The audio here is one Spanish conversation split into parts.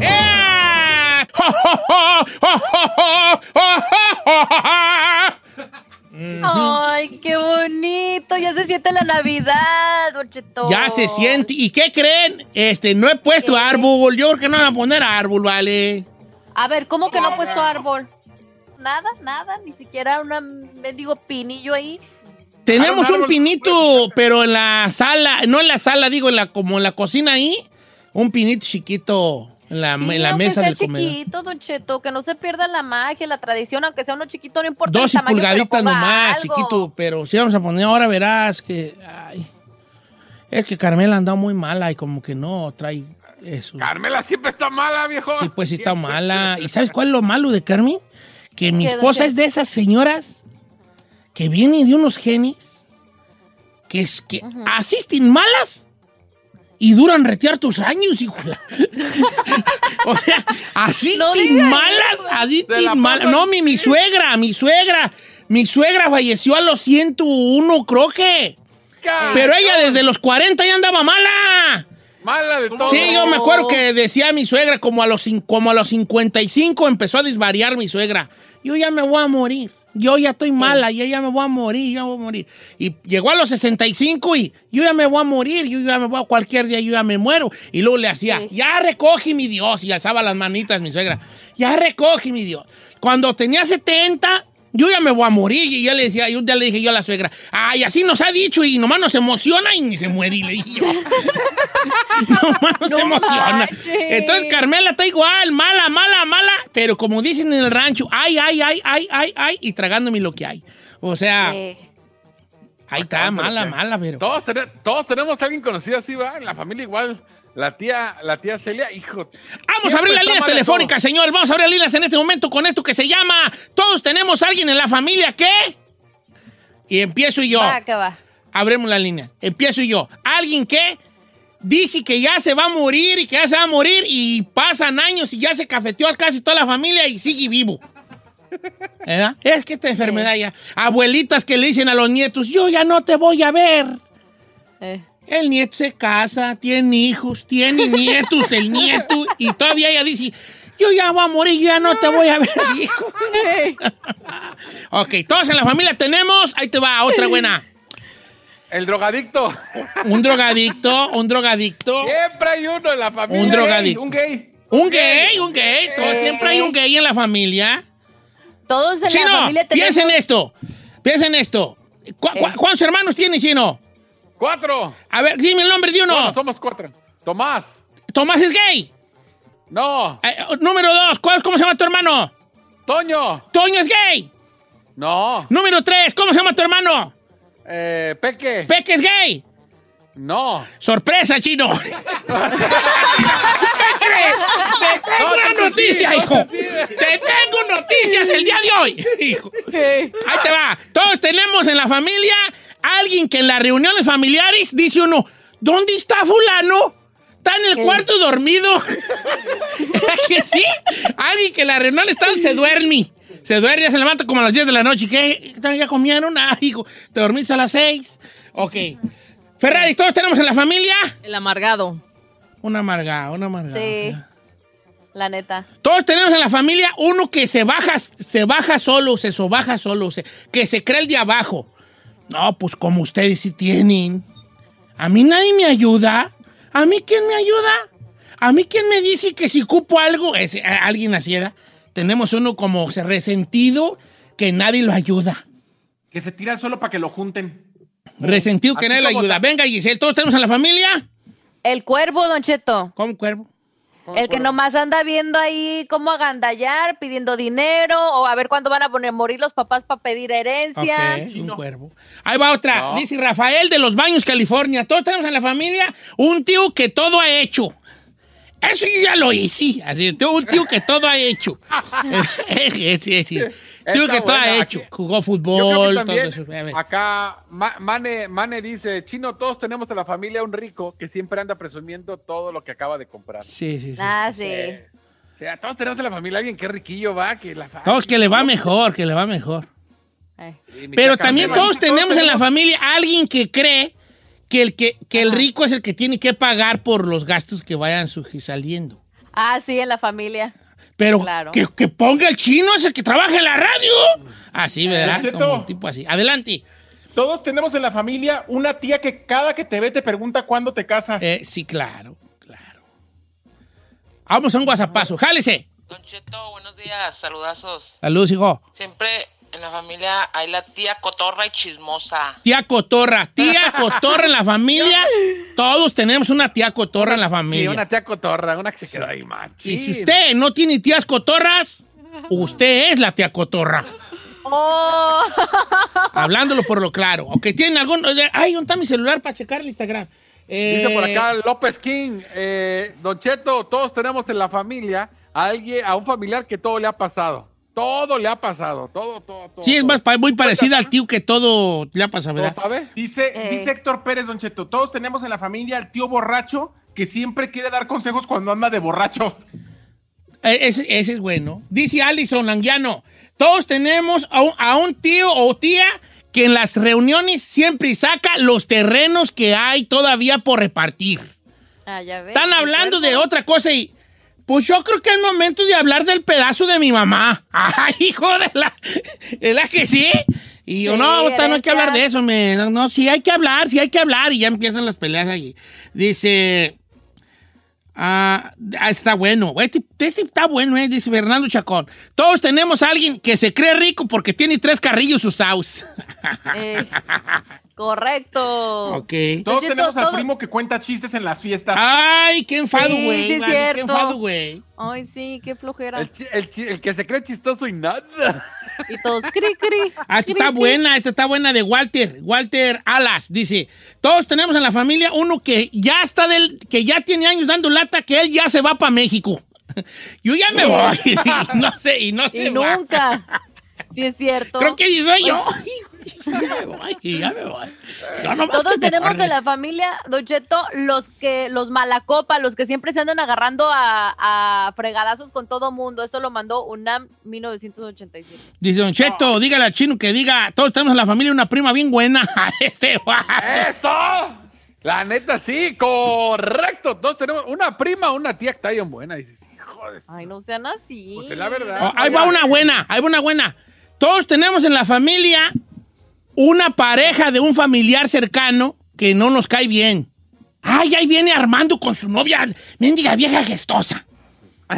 ¡Eh! Ay, qué bonito. Ya se siente la Navidad, Don Cheto. Ya se siente. ¿Y qué creen? Este, no he puesto ¿Qué? árbol. Yo creo que no van a poner árbol, vale. A ver, ¿cómo que no ha puesto árbol? Nada, nada, ni siquiera un mendigo pinillo ahí. Tenemos un pinito, pero en la sala, no en la sala, digo, en la, como en la cocina ahí, un pinito chiquito en la, Sí, en la mesa sea del comedor. chiquito, Don Cheto, que no se pierda la magia, la tradición, aunque sea uno chiquito, no importa Dos el y pulgaditas nomás, algo. chiquito, pero si vamos a poner ahora verás que, ay, es que Carmela anda muy mala y como que no trae eso. Carmela siempre está mala, viejo. Sí, pues sí está mala. ¿Y sabes cuál es lo malo de Carmen? Que mi ¿Qué, esposa es de esas señoras que vienen de unos genes que, es, que asisten malas y duran retear tus años, hijo. o sea, asisten No malas, asisten malas. No, mi, mi suegra, mi suegra. Mi suegra falleció a los 101, creo que. Pero ella desde los 40 ya andaba mala. Mala de todo. Sí, yo me acuerdo que decía mi suegra, como a, los, como a los 55 empezó a disvariar mi suegra. Yo ya me voy a morir. Yo ya estoy mala, yo ya me voy a morir, ya voy a morir. Y llegó a los 65 y yo ya me voy a morir, yo ya me voy a cualquier día, yo ya me muero. Y luego le hacía, Sí. ya recoge mi Dios. Y alzaba las manitas mi suegra, ya recoge mi Dios. Cuando tenía 70, yo ya me voy a morir. Y yo le decía, yo ya le dije yo a la suegra, ay, así nos ha dicho y nomás nos emociona y ni se muere. Y le dije yo. nomás nos No emociona. manches. Entonces Carmela está igual, mala, mala, mala, pero como dicen en el rancho, ay, ay, ay, ay, ay, ay, y tragándome lo que hay. O sea, Eh, ahí está, mala, mala, pero. Todos, tene- todos tenemos a alguien conocido así, ¿va? En la familia igual. La tía, la tía Celia, hijo. Vamos a abrir las líneas telefónicas, señores. Vamos a abrir las líneas en este momento con esto que se llama Todos tenemos a alguien en la familia que. Y empiezo yo. va, que va. Abremos la línea. Empiezo yo. Alguien que dice que ya se va a morir y que ya se va a morir y pasan años y ya se cafeteó a casi toda la familia y sigue vivo. ¿Verdad? Es que esta enfermedad ya. Abuelitas que le dicen a los nietos, yo ya no te voy a ver. Eh. El nieto se casa, tiene hijos, tiene nietos, el nieto, y todavía ella dice, yo ya voy a morir, yo ya no te voy a ver, hijo. ok, todos en la familia tenemos, ahí te va, otra buena. El drogadicto. Un drogadicto, un drogadicto, Siempre hay uno en la familia. Un gay, drogadicto. Un gay. un gay, un gay, todo- siempre hay un gay en la familia. Todos en la Chino, familia piensa en tenemos... esto, piensa en esto. ¿Cu- cu- Eh. ¿Cuántos hermanos tiene Chino? Cuatro. A ver, dime el nombre de uno. No, somos cuatro. Tomás. Tomás es gay. No. Eh, número dos, ¿cuál- ¿cómo se llama tu hermano? Toño. Toño es gay. No. Número tres, ¿cómo se llama tu hermano? Eh, Peque. Peque es gay. no. Sorpresa, chino. ¿Qué crees? Te tengo No, una sí, noticia, no, hijo. sí. Te tengo noticias el día de hoy, hijo. Ahí te va. Todos tenemos en la familia alguien que en las reuniones familiares dice uno, ¿dónde está fulano? Está en el cuarto dormido. ¿Es que sí? Alguien que en la reunión está, se duerme. Se duerme, ya se levanta como a las 10 de la noche. ¿Qué? ¿Ya comieron? Ah, hijo, ¿te dormiste a las 6? Ok. Ferrari, ¿todos tenemos en la familia? El amargado. Una amargada, una amargada. Sí. La neta. Todos tenemos en la familia uno que se baja, se baja solo, se sobaja solo, se- que se cree el de abajo. No, pues como ustedes sí tienen. A mí nadie me ayuda. ¿A mí quién me ayuda? ¿A mí quién me dice que si cupo algo? Es, eh, alguien así era. Tenemos uno como se- resentido que nadie lo ayuda. Que se tira solo para que lo junten. Resentido que Así nadie lo ayuda. Venga, Giselle, ¿todos tenemos en la familia? El cuervo, Don Cheto. ¿Cómo cuervo? El que nomás anda viendo ahí cómo agandallar, pidiendo dinero, o a ver cuándo van a poner morir los papás para pedir herencia. Un cuervo. Ahí va otra. Dice Rafael de Los Baños, California. Todos tenemos en la familia un tío que todo ha hecho. Eso yo ya lo hice. Así, un tío que todo ha hecho. Está que todo ha hecho. Aquí- Jugó Yo creo fútbol, que todo también, eso. A ver. acá Ma- Mane, Mane dice, Chino, todos tenemos en la familia un rico que siempre anda presumiendo todo lo que acaba de comprar. Sí, sí, sí. Ah, sí. O sea, todos tenemos en la familia alguien que riquillo va, que la fa- Todos que le va mejor, que le va mejor. Eh. Pero también todos tenemos en la familia a alguien que cree que el, que, que el rico es el que tiene que pagar por los gastos que vayan saliendo. Ah, sí, en la familia. Pero Claro. que, que ponga el chino ese que trabaja en la radio. Así, ¿verdad? Don Cheto. Como un tipo así. Adelante. Todos tenemos en la familia una tía que cada que te ve te pregunta cuándo te casas. Eh, sí, claro, claro. Vamos a un guasapazo. Jálese. Don Cheto, buenos días, saludazos. Saludos, hijo. Siempre la familia hay la tía cotorra y chismosa. Tía Cotorra. Tía Cotorra en la familia. Todos tenemos una tía Cotorra en la Sí, familia. una tía cotorra, una que se quedó ahí, machín. Y si usted no tiene tías cotorras, usted es la tía Cotorra. Oh, Hablándolo por lo claro. O que tiene algún... Ay, ¿dónde está mi celular para checar el Instagram? Dice por Eh, acá López King, eh, Don Cheto, todos tenemos en la familia a alguien, a un familiar que todo le ha pasado. Todo le ha pasado, todo, todo, todo. Sí, es más, muy parecida al tío que todo le ha pasado, ¿Todo ¿verdad? sabe? Dice, Eh. dice Héctor Pérez, Don Cheto, todos tenemos en la familia al tío borracho que siempre quiere dar consejos cuando anda de borracho. Eh, Ese, ese es bueno. Dice Alison Languiano, todos tenemos a un, a un tío o tía que en las reuniones siempre saca los terrenos que hay todavía por repartir. ah, ya ves. Están hablando de otra cosa y... Pues yo creo que es momento de hablar del pedazo de mi mamá. ¡Ay, hijo de la... ¿Es la que sí? Y yo, Sí, no, ahorita no hay que hablar de eso, me, no, no, sí hay que hablar, sí hay que hablar. Y ya empiezan las peleas ahí. Dice... Ah, ah, está bueno. Este, este está bueno, eh, dice Fernando Chacón. Todos tenemos a alguien que se cree rico porque tiene tres carrillos usados. Eh, correcto. ok. Todos tenemos al todo- primo que cuenta chistes en las fiestas. Ay, qué enfado, Sí, güey. sí es vale, qué cierto. enfado, güey. Ay, sí, qué flojera. El, que se cree chistoso y nada. Y todos cri, cri. Ah, esta cri, está cri. buena, esta está buena de Walter, Walter Alas, dice, todos tenemos en la familia uno que ya está del, que ya tiene años dando lata, que él ya se va para México. Yo ya me voy, y no sé, y no sé. Y nunca. Sí, es cierto. Creo que sí soy yo. Ya me voy, ya me voy. Yo nomás Todos que me tenemos en la familia, Don Cheto, los que, los malacopa, los que siempre se andan agarrando a, a fregadazos con todo mundo. Eso lo mandó UNAM 1987. Dice Don Cheto, dígale al chino que diga, todos tenemos en la familia una prima bien buena. este vato. ¡Esto! La neta, sí, correcto. Todos tenemos una prima una tía que está bien buena. Dices, hijo de... su- Ay, no sean así. Pues es la verdad. Oh, ahí va una buena, ahí va una buena. Todos tenemos en la familia una pareja de un familiar cercano que no nos cae bien. Ay, ahí viene Armando con su novia, mendiga vieja gestosa.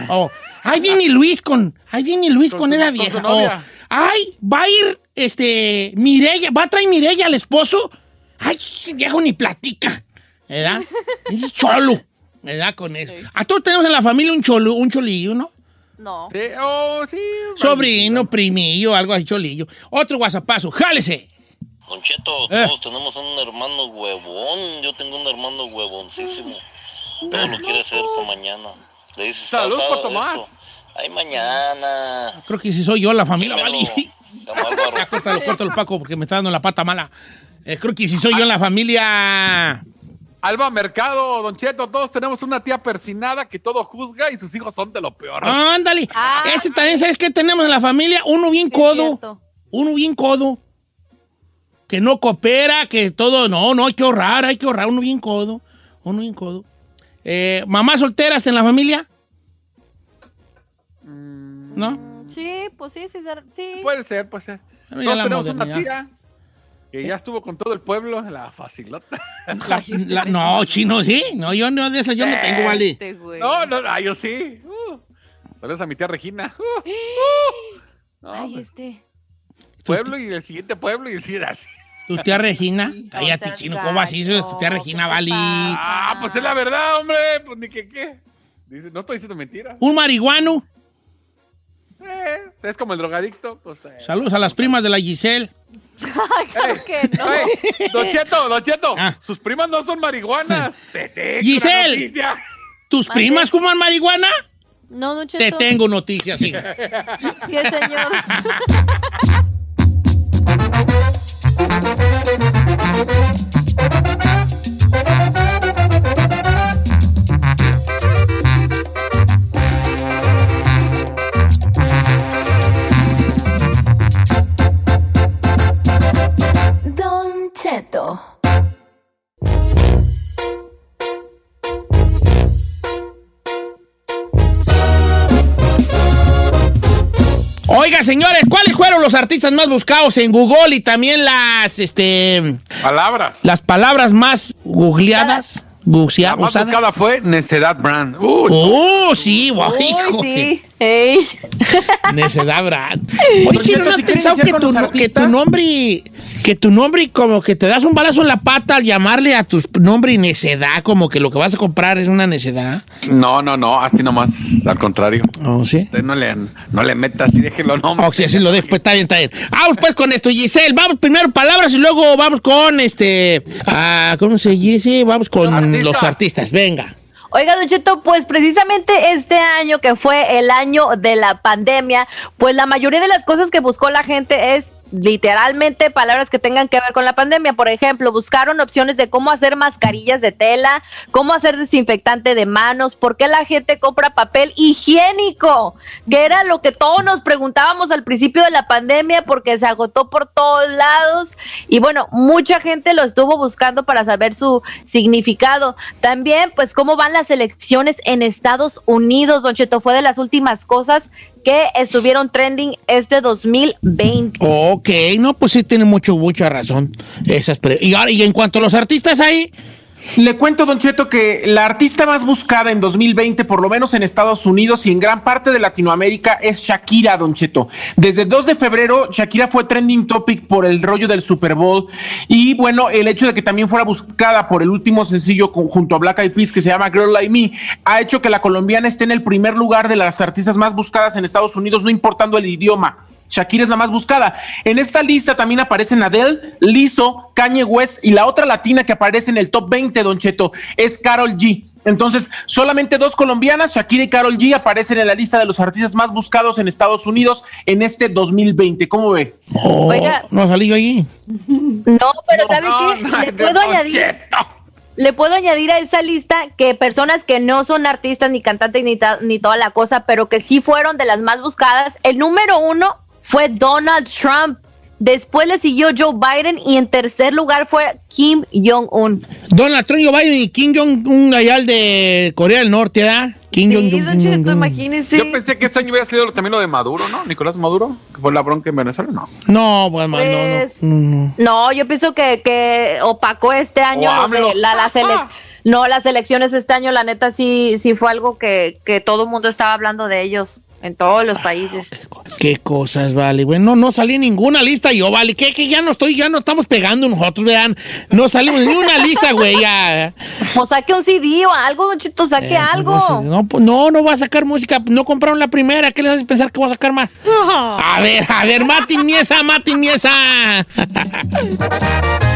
Oh, ahí viene Luis con, ahí viene Luis con, Con esa con vieja. su novia. Oh, ay, va a ir, este, Mirella, va a traer Mirella al esposo. Ay, viejo ni platica, ¿verdad? Es cholo, ¿verdad? Con eso. A todos tenemos en la familia un cholo, un cholillo, ¿no? No. Sí, oh, sí. Sobrino, primillo, algo así, cholillo. Otro guasapazo, jálese. Don Cheto, Eh. todos tenemos un hermano huevón. Yo tengo un hermano huevoncísimo. Todo lo quiere hacer para mañana. Le dices, Salud "Sasa, pa' Tomás". esto. Ay, mañana. Creo que si soy yo, la familia, Dímelo, vale. Don Álvaro. Ya, córtalo, córtalo, Paco, porque me está dando la pata mala. Eh, creo que si soy yo en la familia. Alba Mercado, Don Cheto, todos tenemos una tía persinada que todo juzga y sus hijos son de lo peor. Ándale. Ah. Ese también, ¿sabes qué tenemos en la familia? Uno bien Sí, codo. cierto. Uno bien codo. Que no coopera, que todo. No, no, hay que ahorrar, hay que ahorrar. Uno bien codo. Uno bien codo. Eh, ¿Mamás solteras en la familia? ¿No? Sí, pues sí, sí, sí. Puede ser, puede ser. Bueno, ya Todos la tenemos una tía que ya estuvo con todo el pueblo, la facilota. La- la- no, chino, sí. No, yo no de esa yo no tengo, vale. Este. No, no, ah, yo sí. Uh, Saludos a mi tía Regina. Uh, uh. No, Ay, este. Pueblo y el siguiente pueblo y el siguiente así. Tu tía Regina. Cállate, chino. ¿Cómo así? Tu tía Regina, ¿qué te pasa? Ah, pues es la verdad, hombre. Pues ni que qué. Dice, no estoy diciendo mentira. Un marihuano. Eh, es como el drogadicto. Pues, eh. Saludos a las primas de la Giselle. Ay, claro que no. Ey, Don Cheto, Don Cheto, Ah. sus primas no son marihuanas. Te tengo Giselle. noticia. ¿Tus primas fuman marihuana? No, Don Te Cheto. tengo noticias, hija. ¿Qué, señor? Don Cheto. Oiga, señores, ¿cuáles fueron los artistas más buscados en Google y también las, este, Palabras. las palabras más googleadas? Bucea- La más usadas? buscada fue Necedad Brand. Uy, ¡Oh, sí, guay, hijo Uy, de- sí. Ey. Necedad, Brad. Oye, Chino, ¿no has si pensado que tu, que tu nombre, que tu nombre como que te das un balazo en la pata al llamarle a tu nombre y necedad, como que lo que vas a comprar es una necedad? No, no, no, así nomás. Al contrario. ¿Oh, sí? Usted no le, no le metas y déjelo no. Oh, sí, así lo dejo, pues está bien, está bien. Vamos pues con esto, Giselle. Vamos primero palabras y luego vamos con este. ah, ¿Cómo se dice? Vamos con Artistas. los artistas. Venga. Oiga, Don Cheto, pues precisamente este año que fue el año de la pandemia, pues la mayoría de las cosas que buscó la gente es literalmente palabras que tengan que ver con la pandemia. Por ejemplo, buscaron opciones de cómo hacer mascarillas de tela, cómo hacer desinfectante de manos, por qué la gente compra papel higiénico, que era lo que todos nos preguntábamos al principio de la pandemia porque se agotó por todos lados y bueno, mucha gente lo estuvo buscando para saber su significado. También, pues, cómo van las elecciones en Estados Unidos, Don Cheto, fue de las últimas cosas que estuvieron trending este 2020. Ok, no, pues sí tiene mucho, mucha razón. Esas y ahora, y en cuanto a los artistas ahí, Le cuento, Don Cheto, que la artista más buscada en 2020, por lo menos en Estados Unidos y en gran parte de Latinoamérica, es Shakira, Don Cheto. Desde el 2 de febrero, Shakira fue trending topic por el rollo del Super Bowl. Y bueno, el hecho de que también fuera buscada por el último sencillo junto a Black Eyed Peas, que se llama Girl Like Me, ha hecho que la colombiana esté en el primer lugar de las artistas más buscadas en Estados Unidos, no importando el idioma. Shakira es la más buscada. En esta lista también aparecen Adele, Lizzo, Kanye West y la otra latina que aparece en el top 20, Don Cheto, es Carol G. Entonces, solamente dos colombianas, Shakira y Carol G, aparecen en la lista de los artistas más buscados en Estados Unidos en este 2020. ¿Cómo ve? oh, Oiga. no salí yo ahí. No, pero ¿sabe No, qué? no, Le no, puedo añadir... Cheto. Le puedo añadir a esa lista que personas que no son artistas ni cantantes ni, ta- ni toda la cosa, pero que sí fueron de las más buscadas. El número uno fue Donald Trump. Después le siguió Joe Biden y en tercer lugar fue Kim Jong-un. Donald Trump, Joe Biden y Kim Jong-un allá el de Corea del Norte, ¿verdad? Kim Sí, Jong-un. Don Cheto, imagínese. Yo pensé que este año hubiera sido también lo de Maduro, ¿no? Nicolás Maduro, que fue la bronca en Venezuela, no. No, pues, no, Pues, no, no. No, yo pienso que, que opacó este año de la, las ele- no, las elecciones este año, la neta sí, sí fue algo que, que todo el mundo estaba hablando de ellos en todos los países. Qué cosas, vale. Bueno, no salí en ninguna lista yo, vale. ¿Qué? Que ya no estoy, ya no estamos pegando nosotros, vean. No salimos en ninguna lista, güey, ya. O saque un CD o algo, Chito, saque Eh, algo. No, pues, no, no va a sacar música. No compraron la primera. ¿Qué les hace pensar que voy a sacar más? A ver, a ver, Mati Miesa, Mati Miesa.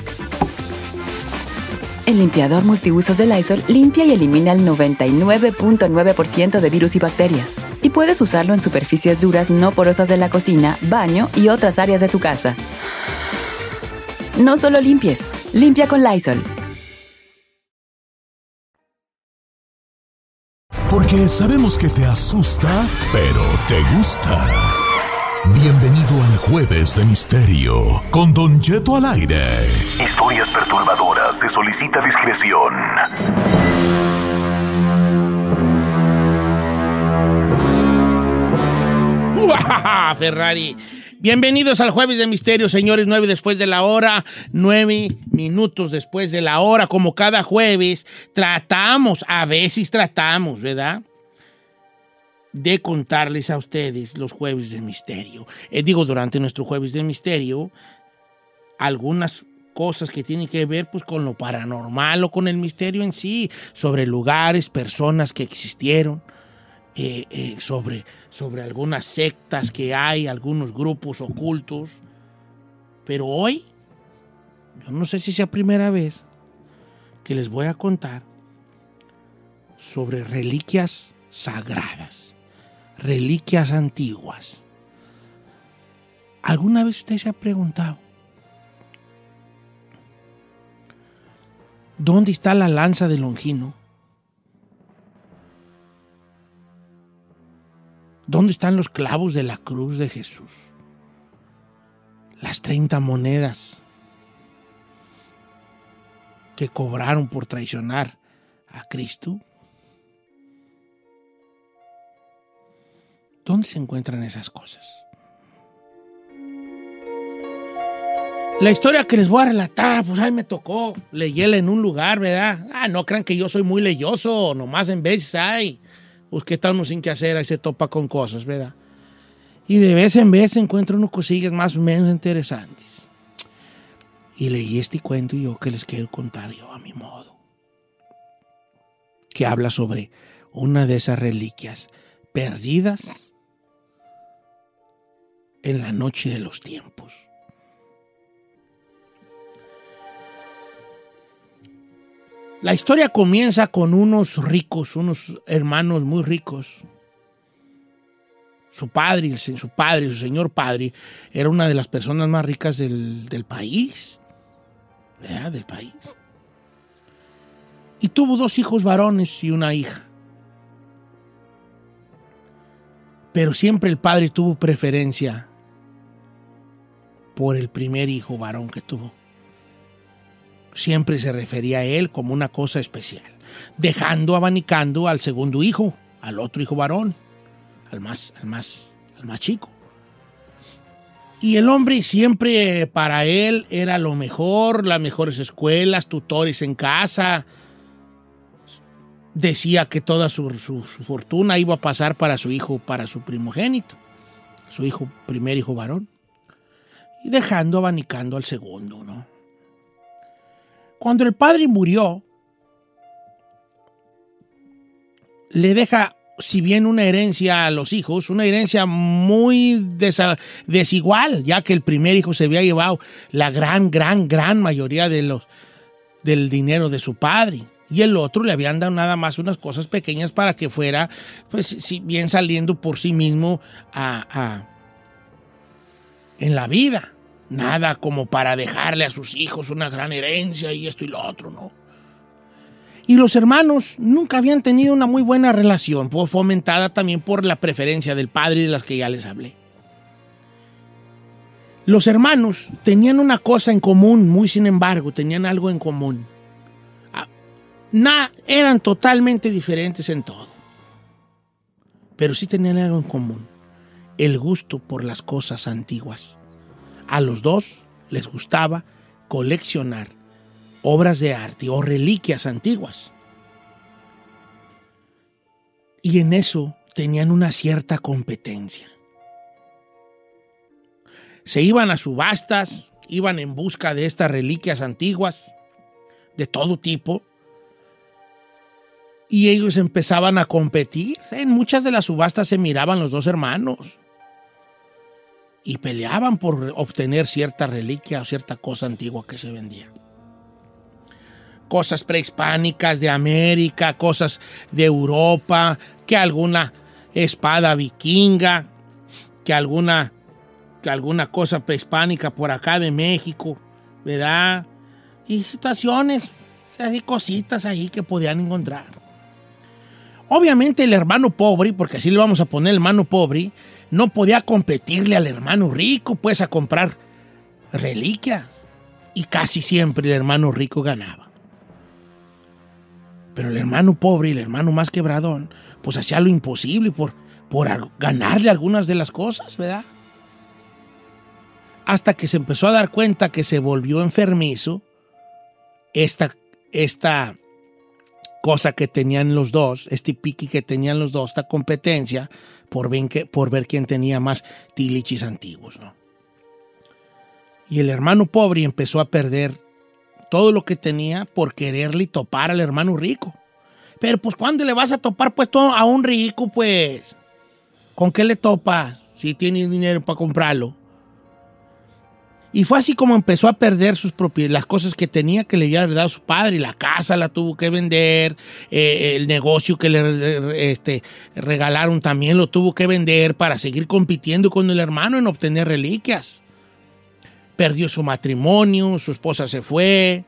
El limpiador multiusos de Lysol limpia y elimina el 99.9% de virus y bacterias. Y puedes usarlo en superficies duras no porosas de la cocina, baño y otras áreas de tu casa. No solo limpies, limpia con Lysol. Porque sabemos que te asusta, pero te gusta. Bienvenido al Jueves de Misterio con Don Cheto al aire. Historias perturbadoras. Se solicita discreción. ¡Uajaja, Ferrari. Bienvenidos al Jueves de Misterio, señores. Nueve después de la hora, nueve minutos después de la hora. Como cada jueves, tratamos, a veces tratamos, ¿verdad? De contarles a ustedes los Jueves de Misterio. Eh, digo, durante nuestro Jueves de Misterio, algunas cosas que tienen que ver pues con lo paranormal o con el misterio en sí, sobre lugares, personas que existieron, eh, eh, sobre, sobre algunas sectas que hay, algunos grupos ocultos. Pero hoy, yo no sé si sea primera vez que les voy a contar sobre reliquias sagradas, reliquias antiguas. ¿Alguna vez usted se ha preguntado dónde está la lanza de Longino? ¿Dónde están los clavos de la cruz de Jesús? Las 30 monedas que cobraron por traicionar a Cristo. ¿Dónde se encuentran esas cosas? La historia que les voy a relatar, pues ahí me tocó. Leyela en un lugar, ¿verdad? Ah, no crean que yo soy muy leyoso, nomás en veces hay. Pues uno sin que hacer, ahí se topa con cosas, ¿verdad? Y de vez en vez encuentro unos cosillas más o menos interesantes. Y leí este cuento y yo que les quiero contar yo a mi modo. Que habla sobre una de esas reliquias perdidas en la noche de los tiempos. La historia comienza con unos ricos, unos hermanos muy ricos. Su padre, su padre, su señor padre, era una de las personas más ricas del, del país. ¿Verdad? Del país. Y tuvo dos hijos varones y una hija. Pero siempre el padre tuvo preferencia por el primer hijo varón que tuvo siempre se refería a él como una cosa especial, dejando abanicando al segundo hijo, al otro hijo varón, al más, al más, al más chico. Y el hombre siempre para él era lo mejor, las mejores escuelas, tutores en casa. Decía que toda su, su, su fortuna iba a pasar para su hijo, para su primogénito, su hijo, primer hijo varón. y dejando abanicando al segundo, ¿no? Cuando el padre murió, le deja, si bien una herencia a los hijos, una herencia muy desigual, ya que el primer hijo se había llevado la gran, gran, gran mayoría de los, del dinero de su padre. Y el otro le habían dado nada más unas cosas pequeñas para que fuera, pues, si bien saliendo por sí mismo a, a- en la vida. Nada como para dejarle a sus hijos una gran herencia y esto y lo otro, ¿no? Y los hermanos nunca habían tenido una muy buena relación, fomentada también por la preferencia del padre de las que ya les hablé. Los hermanos tenían una cosa en común, muy sin embargo, tenían algo en común. Ah, na- eran totalmente diferentes en todo. Pero sí tenían algo en común. El gusto por las cosas antiguas. A los dos les gustaba coleccionar obras de arte o reliquias antiguas. Y en eso tenían una cierta competencia. Se iban a subastas, iban en busca de estas reliquias antiguas, de todo tipo, y ellos empezaban a competir. En muchas de las subastas se miraban los dos hermanos y peleaban por obtener cierta reliquia o cierta cosa antigua que se vendía. Cosas prehispánicas de América, cosas de Europa, que alguna espada vikinga, que alguna, que alguna cosa prehispánica por acá de México, ¿verdad? Y situaciones, así cositas ahí que podían encontrar. Obviamente el hermano pobre, porque así le vamos a poner el hermano pobre, no podía competirle al hermano rico, pues a comprar reliquias. Y casi siempre el hermano rico ganaba. Pero el hermano pobre y el hermano más quebradón, pues hacía lo imposible por, por ganarle algunas de las cosas, ¿verdad? Hasta que se empezó a dar cuenta que se volvió enfermizo esta, esta cosa que tenían los dos, este piqui que tenían los dos, esta competencia por, que- por ver quién tenía más tilichis antiguos, ¿no? Y el hermano pobre empezó a perder todo lo que tenía por quererle topar al hermano rico. Pero pues ¿cuándo le vas a topar pues todo a un rico pues? ¿Con qué le topas si tienes dinero para comprarlo? Y fue así como empezó a perder sus propiedades, las cosas que tenía que le había heredado su padre. La casa la tuvo que vender, eh, el negocio que le este, regalaron también lo tuvo que vender para seguir compitiendo con el hermano en obtener reliquias. Perdió su matrimonio, su esposa se fue,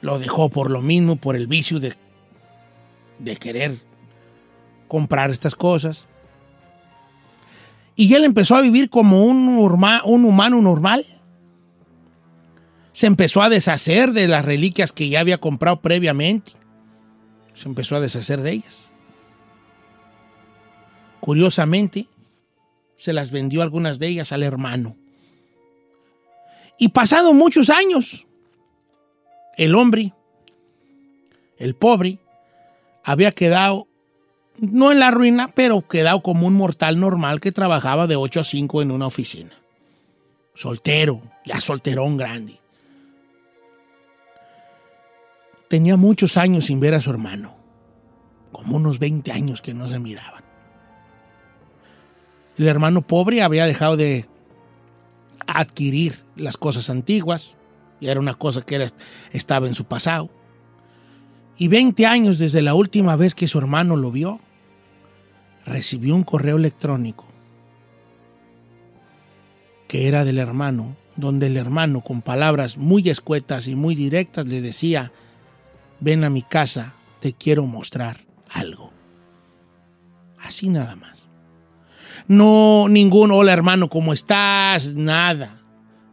lo dejó por lo mismo, por el vicio de querer comprar estas cosas. Y él empezó a vivir como un, un humano normal. Se empezó a deshacer de las reliquias que ya había comprado previamente. Se empezó a deshacer de ellas. Curiosamente, se las vendió algunas de ellas al hermano. Y pasado muchos años, el hombre, el pobre, había quedado no en la ruina, pero quedado como un mortal normal que trabajaba de 8 a 5 en una oficina. Soltero, ya solterón grande. Tenía muchos años sin ver a su hermano, como unos 20 años que no se miraban. El hermano pobre había dejado de adquirir las cosas antiguas, y era una cosa que era, estaba en su pasado. Y 20 años desde la última vez que su hermano lo vio, recibió un correo electrónico que era del hermano, donde el hermano con palabras muy escuetas y muy directas le decía, ven a mi casa, te quiero mostrar algo. Así nada más. No ningún hola hermano, ¿cómo estás? Nada.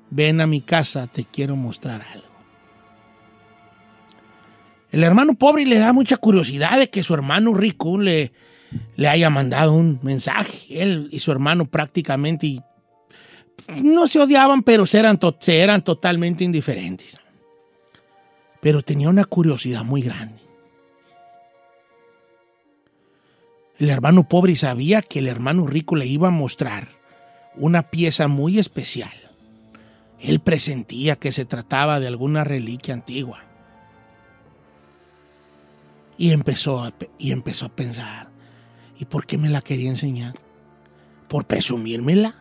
Ven a mi casa, te quiero mostrar algo. El hermano pobre le da mucha curiosidad de que su hermano rico le, le haya mandado un mensaje. Él y su hermano prácticamente no se odiaban, pero se eran, se eran totalmente indiferentes. Pero tenía una curiosidad muy grande. El hermano pobre sabía que el hermano rico le iba a mostrar una pieza muy especial Él presentía que se trataba de alguna reliquia antigua. Y empezó a, y empezó a pensar, ¿y por qué me la quería enseñar? ¿Por presumírmela?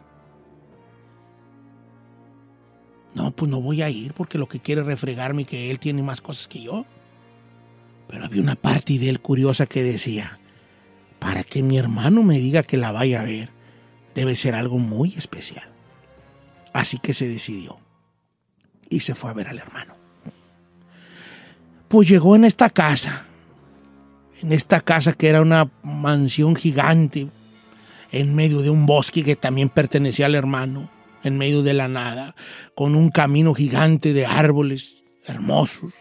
No, pues no voy a ir porque lo que quiere es refregarme que él tiene más cosas que yo. Pero había una parte de él curiosa que decía, para que mi hermano me diga que la vaya a ver, debe ser algo muy especial. Así que se decidió y se fue a ver al hermano. Pues llegó en esta casa, en esta casa que era una mansión gigante, en medio de un bosque que también pertenecía al hermano, en medio de la nada, con un camino gigante de árboles hermosos.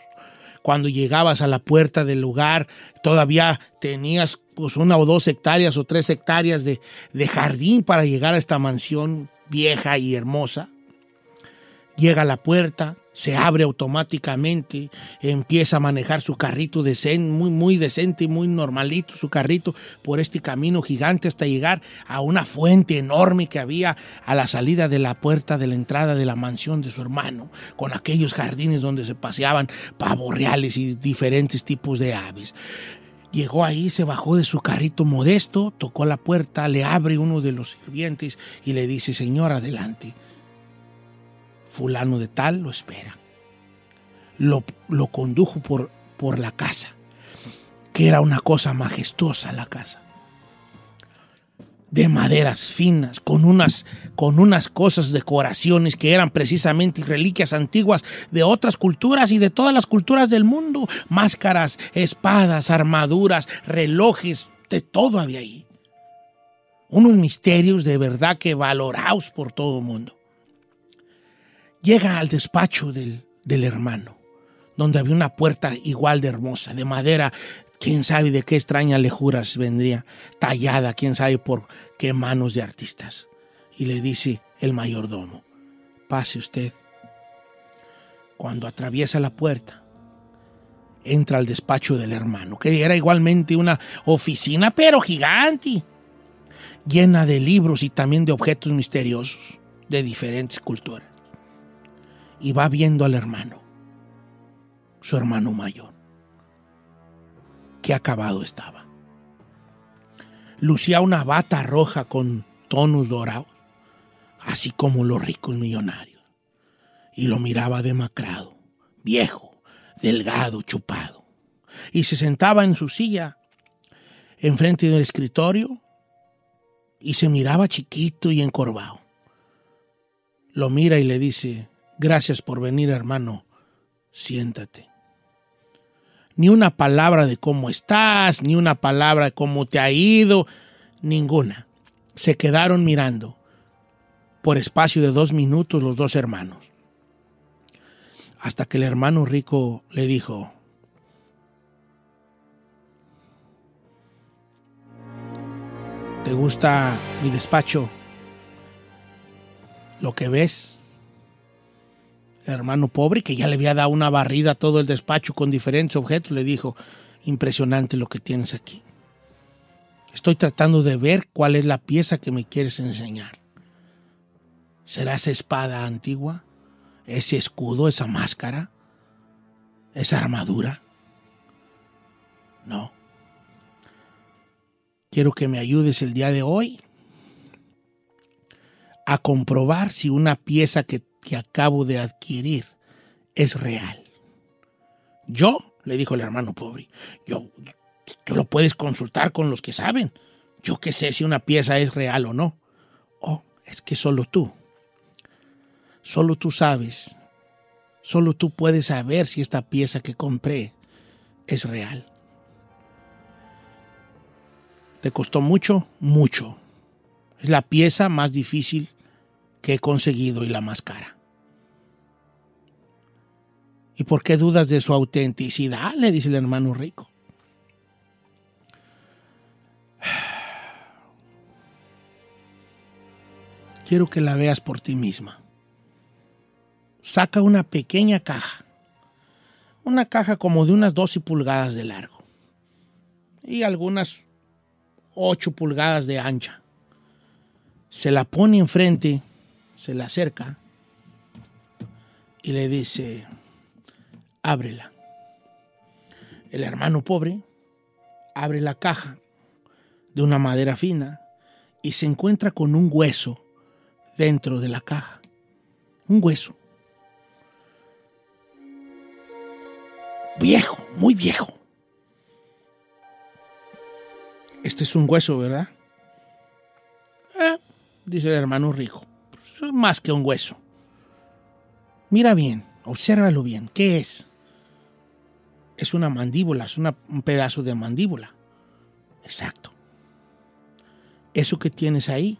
Cuando llegabas a la puerta del lugar, todavía tenías pues, una o dos hectáreas o tres hectáreas de, de jardín para llegar a esta mansión vieja y hermosa. Llega a la puerta, se abre automáticamente, empieza a manejar su carrito decente, muy, muy decente y muy normalito, su carrito por este camino gigante hasta llegar a una fuente enorme que había a la salida de la puerta de la entrada de la mansión de su hermano, con aquellos jardines donde se paseaban pavos reales y diferentes tipos de aves. Llegó ahí, se bajó de su carrito modesto, tocó la puerta, le abre uno de los sirvientes y le dice, señor, adelante. Fulano de tal lo espera. Lo, condujo por, por la casa, que era una cosa majestuosa la casa. De maderas finas, con unas, con unas cosas, decoraciones que eran precisamente reliquias antiguas de otras culturas y de todas las culturas del mundo. Máscaras, espadas, armaduras, relojes, de todo había ahí. Unos misterios de verdad que valorados por todo el mundo llega al despacho del, del hermano, donde había una puerta igual de hermosa, de madera, quién sabe de qué extraña lejuras vendría, tallada, quién sabe por qué manos de artistas. Y le dice el mayordomo, pase usted. Cuando atraviesa la puerta, entra al despacho del hermano, que era igualmente una oficina, pero gigante, llena de libros y también de objetos misteriosos de diferentes culturas y va viendo al hermano, su hermano mayor. Qué acabado estaba. Lucía una bata roja con tonos dorados, así como los ricos millonarios, y lo miraba demacrado, viejo, delgado, chupado, y se sentaba en su silla enfrente del escritorio y se miraba chiquito y encorvado. Lo mira y le dice, Gracias por venir, hermano. Siéntate. Ni una palabra de cómo estás, ni una palabra de cómo te ha ido, ninguna. Se quedaron mirando por espacio de dos minutos los dos hermanos. Hasta que el hermano rico le dijo, ¿te gusta mi despacho? ¿Lo que ves? Hermano pobre, que ya le había dado una barrida a todo el despacho con diferentes objetos, le dijo, impresionante lo que tienes aquí. Estoy tratando de ver cuál es la pieza que me quieres enseñar. ¿Será esa espada antigua? ¿Ese escudo? ¿Esa máscara? ¿Esa armadura? No. Quiero que me ayudes el día de hoy a comprobar si una pieza que que acabo de adquirir es real. Yo, le dijo el hermano pobre, yo, tú lo puedes consultar con los que saben. Yo qué sé si una pieza es real o no. Oh, es que solo tú, solo tú sabes, solo tú puedes saber si esta pieza que compré es real. ¿Te costó mucho? Mucho. Es la pieza más difícil que he conseguido y la más cara. ¿Y por qué dudas de su autenticidad? Le dice el hermano rico. Quiero que la veas por ti misma. Saca una pequeña caja. Una caja como de unas 12 pulgadas de largo. Y algunas 8 pulgadas de ancha. Se la pone enfrente se le acerca y le dice, ábrela. El hermano pobre abre la caja de una madera fina y se encuentra con un hueso dentro de la caja. Un hueso. Viejo, muy viejo. Este es un hueso, ¿verdad? Eh, dice el hermano rico. Pues, más que un hueso. Mira bien, obsérvalo bien. ¿Qué es? Es una mandíbula, es un pedazo de mandíbula. Exacto. Eso que tienes ahí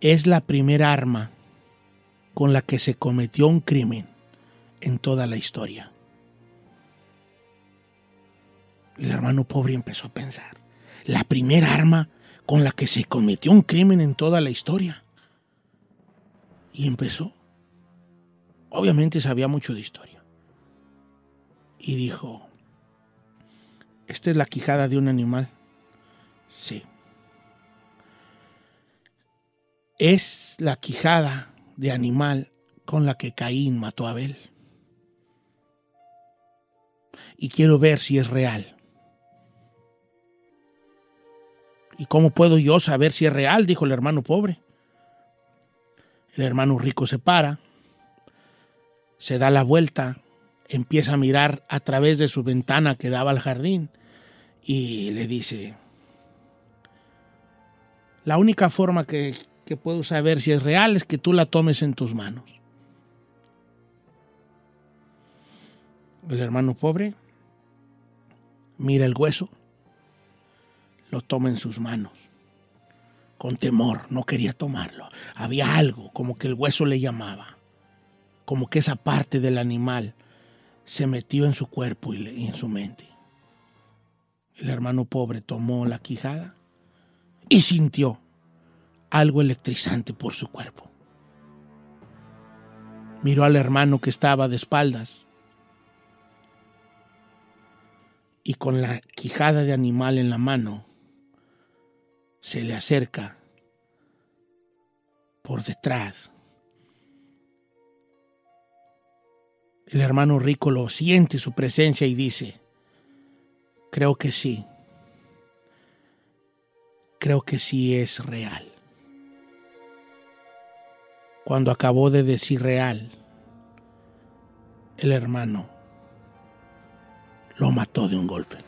es la primera arma con la que se cometió un crimen en toda la historia. El hermano pobre empezó a pensar. La primera arma con la que se cometió un crimen en toda la historia. Y empezó. Obviamente sabía mucho de historia. Y dijo, ¿esta es la quijada de un animal? Sí. Es la quijada de animal con la que Caín mató a Abel. Y quiero ver si es real. ¿Y cómo puedo yo saber si es real? Dijo el hermano pobre. El hermano rico se para, se da la vuelta, empieza a mirar a través de su ventana que daba al jardín y le dice, la única forma que, que puedo saber si es real es que tú la tomes en tus manos. El hermano pobre mira el hueso, lo toma en sus manos. Con temor, no quería tomarlo. Había algo, como que el hueso le llamaba, como que esa parte del animal se metió en su cuerpo y, en su mente. El hermano pobre tomó la quijada y sintió algo electrizante por su cuerpo. Miró al hermano que estaba de espaldas y con la quijada de animal en la mano se le acerca por detrás. El hermano rico lo siente su presencia y dice, creo que sí, creo que sí es real. Cuando acabó de decir real, el hermano lo mató de un golpe.